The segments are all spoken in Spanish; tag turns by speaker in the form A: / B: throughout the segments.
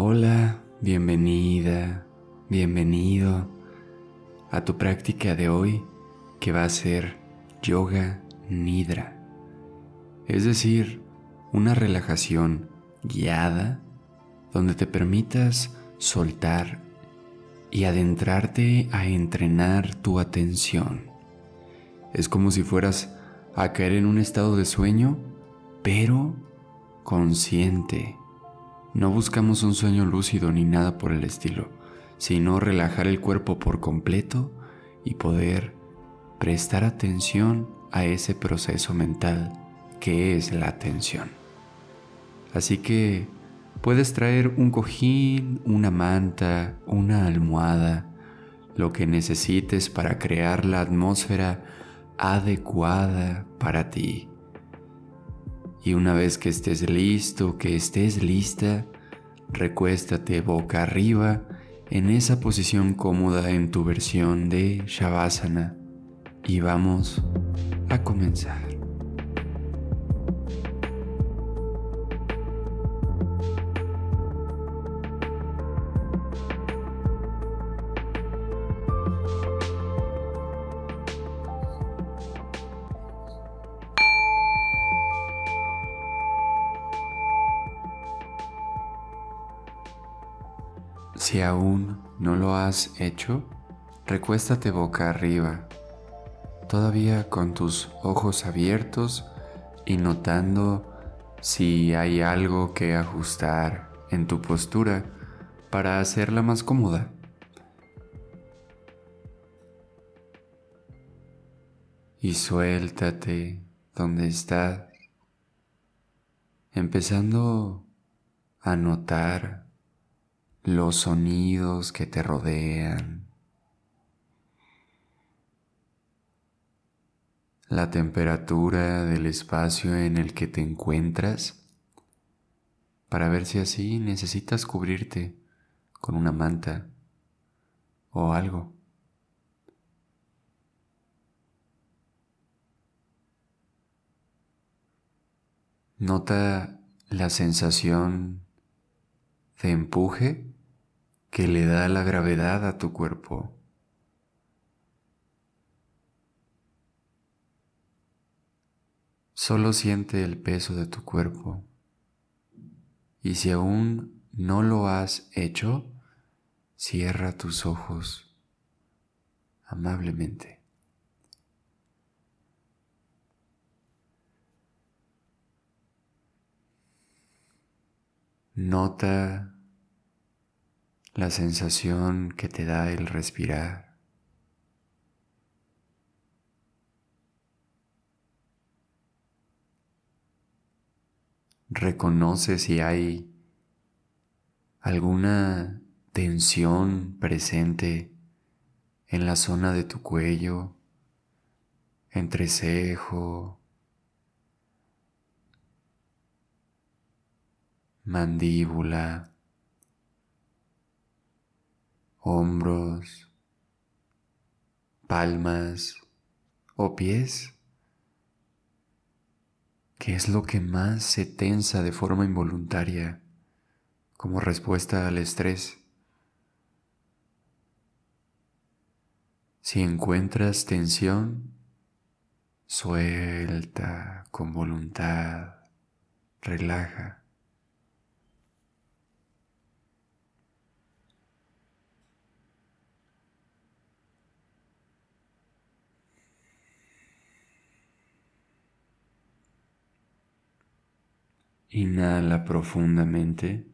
A: Hola, bienvenida, bienvenido a tu práctica de hoy que va a ser yoga nidra, es decir, una relajación guiada donde te permitas soltar y adentrarte a entrenar tu atención. Es como si fueras a caer en un estado de sueño, pero consciente. No buscamos un sueño lúcido ni nada por el estilo, sino relajar el cuerpo por completo y poder prestar atención a ese proceso mental que es la atención. Así que puedes traer un cojín, una manta, una almohada, lo que necesites para crear la atmósfera adecuada para ti. Y una vez que estés listo, que estés lista, recuéstate boca arriba en esa posición cómoda en tu versión de Shavasana y vamos a comenzar. Aún no lo has hecho, recuéstate boca arriba, todavía con tus ojos abiertos y notando si hay algo que ajustar en tu postura para hacerla más cómoda. Y suéltate donde estás, empezando a notar los sonidos que te rodean, la temperatura del espacio en el que te encuentras, para ver si así necesitas cubrirte con una manta o algo. Nota la sensación de empuje que le da la gravedad a tu cuerpo. Solo siente el peso de tu cuerpo. Y si aún no lo has hecho, cierra tus ojos amablemente. Nota la sensación que te da el respirar. Reconoce si hay alguna tensión presente en la zona de tu cuello, entrecejo, mandíbula, hombros, palmas o pies? ¿Qué es lo que más se tensa de forma involuntaria como respuesta al estrés? Si encuentras tensión, suelta con voluntad, relaja. Inhala profundamente.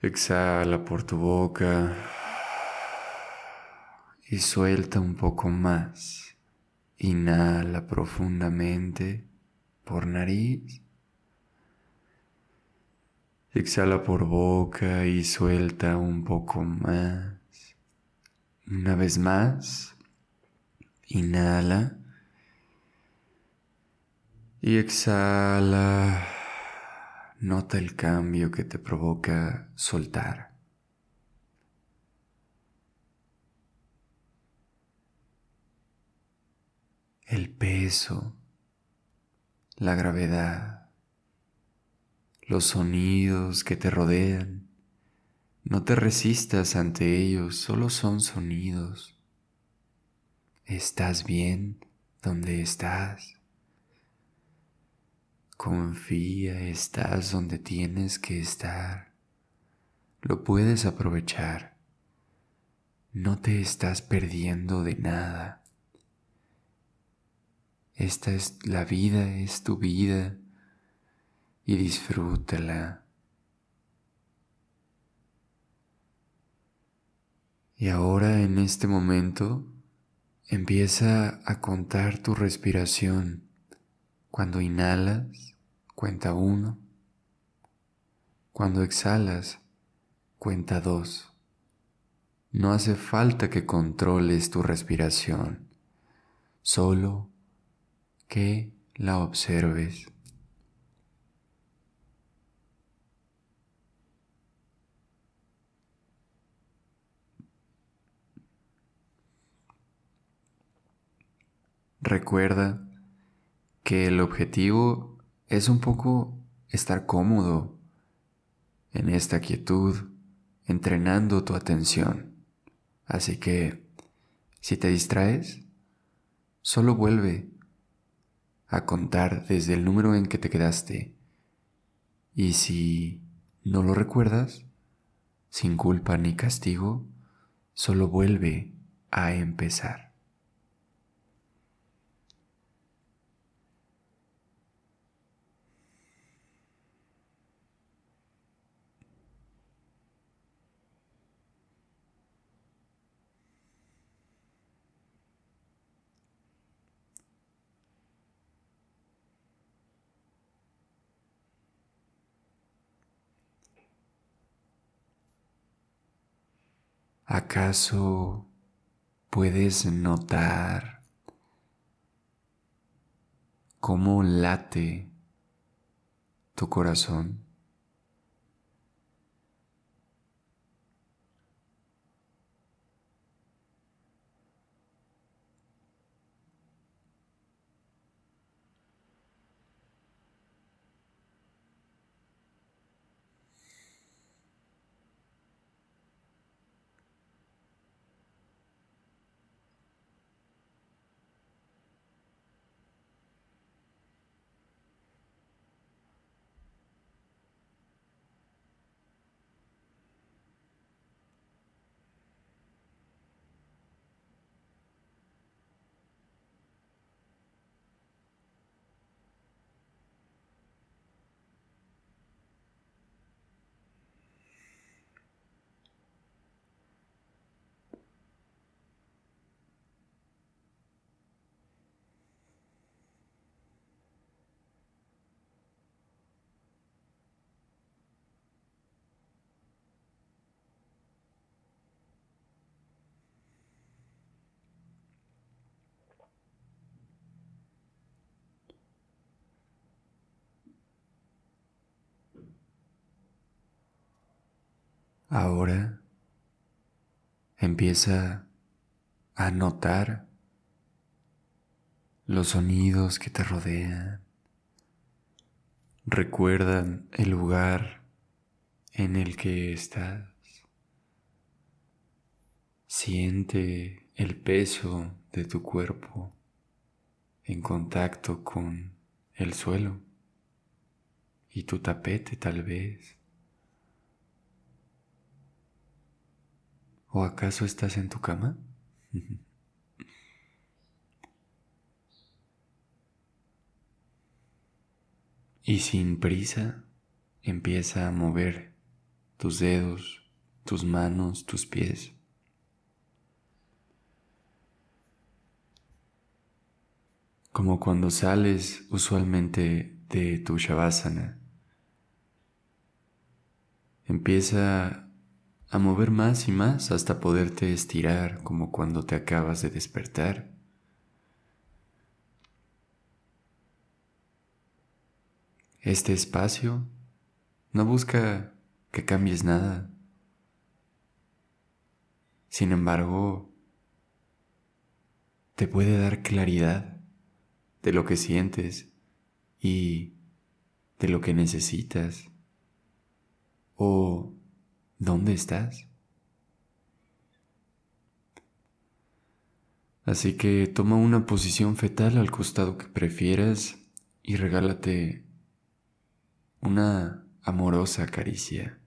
A: Exhala por tu boca y suelta un poco más. Inhala profundamente por nariz. Exhala por boca y suelta un poco más. Una vez más. Inhala. Y exhala. Nota el cambio que te provoca soltar. El peso, la gravedad, los sonidos que te rodean. No te resistas ante ellos, solo son sonidos. Estás bien donde estás. Confía, estás donde tienes que estar. Lo puedes aprovechar. No te estás perdiendo de nada. Esta es la vida, es tu vida y disfrútala. Y ahora en este momento empieza a contar tu respiración. Cuando inhalas, cuenta uno. Cuando exhalas, cuenta dos. No hace falta que controles tu respiración, solo que la observes. Recuerda que el objetivo es un poco estar cómodo en esta quietud, entrenando tu atención. Así que, si te distraes, solo vuelve a contar desde el número en que te quedaste. Y si no lo recuerdas, sin culpa ni castigo, solo vuelve a empezar. ¿Acaso puedes notar cómo late tu corazón? Ahora empieza a notar los sonidos que te rodean. Recuerdan el lugar en el que estás. Siente el peso de tu cuerpo en contacto con el suelo y tu tapete tal vez. ¿O acaso estás en tu cama? y sin prisa empieza a mover tus dedos, tus manos, tus pies. Como cuando sales usualmente de tu shavasana. Empieza a mover más y más hasta poderte estirar como cuando te acabas de despertar. Este espacio no busca que cambies nada. Sin embargo, te puede dar claridad de lo que sientes y de lo que necesitas ¿O dónde estás? Así que toma una posición fetal al costado que prefieras y regálate una amorosa caricia.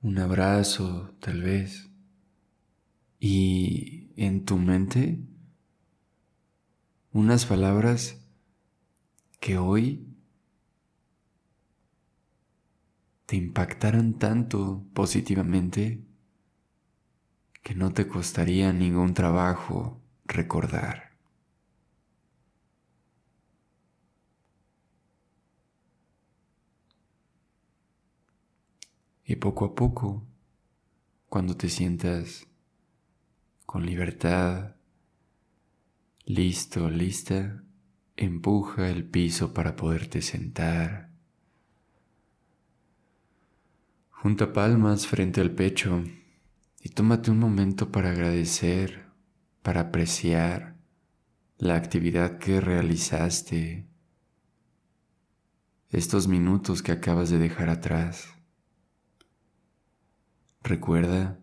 A: Un abrazo, tal vez. Y en tu mente, unas palabras que hoy te impactaron tanto positivamente que no te costaría ningún trabajo recordar. Y poco a poco, cuando te sientas con libertad, listo, lista, empuja el piso para poderte sentar. Junta palmas frente al pecho y tómate un momento para agradecer, para apreciar la actividad que realizaste, estos minutos que acabas de dejar atrás. Recuerda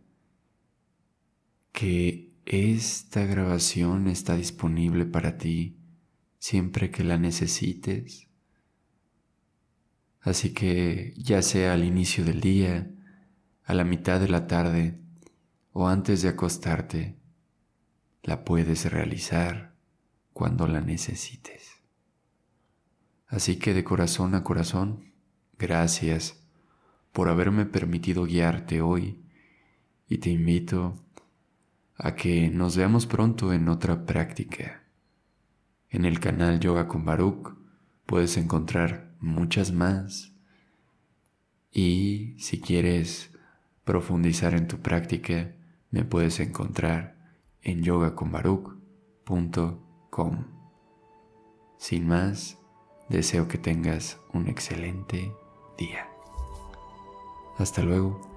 A: que esta grabación está disponible para ti siempre que la necesites. Así que ya sea al inicio del día, a la mitad de la tarde o antes de acostarte, la puedes realizar cuando la necesites. Así que de corazón a corazón, gracias por haberme permitido guiarte hoy y te invito a que nos veamos pronto en otra práctica. En el canal Yoga con Baruch puedes encontrar muchas más. Y si quieres profundizar en tu práctica, me puedes encontrar en yogaconbaruch.com. Sin más, deseo que tengas un excelente día. Hasta luego.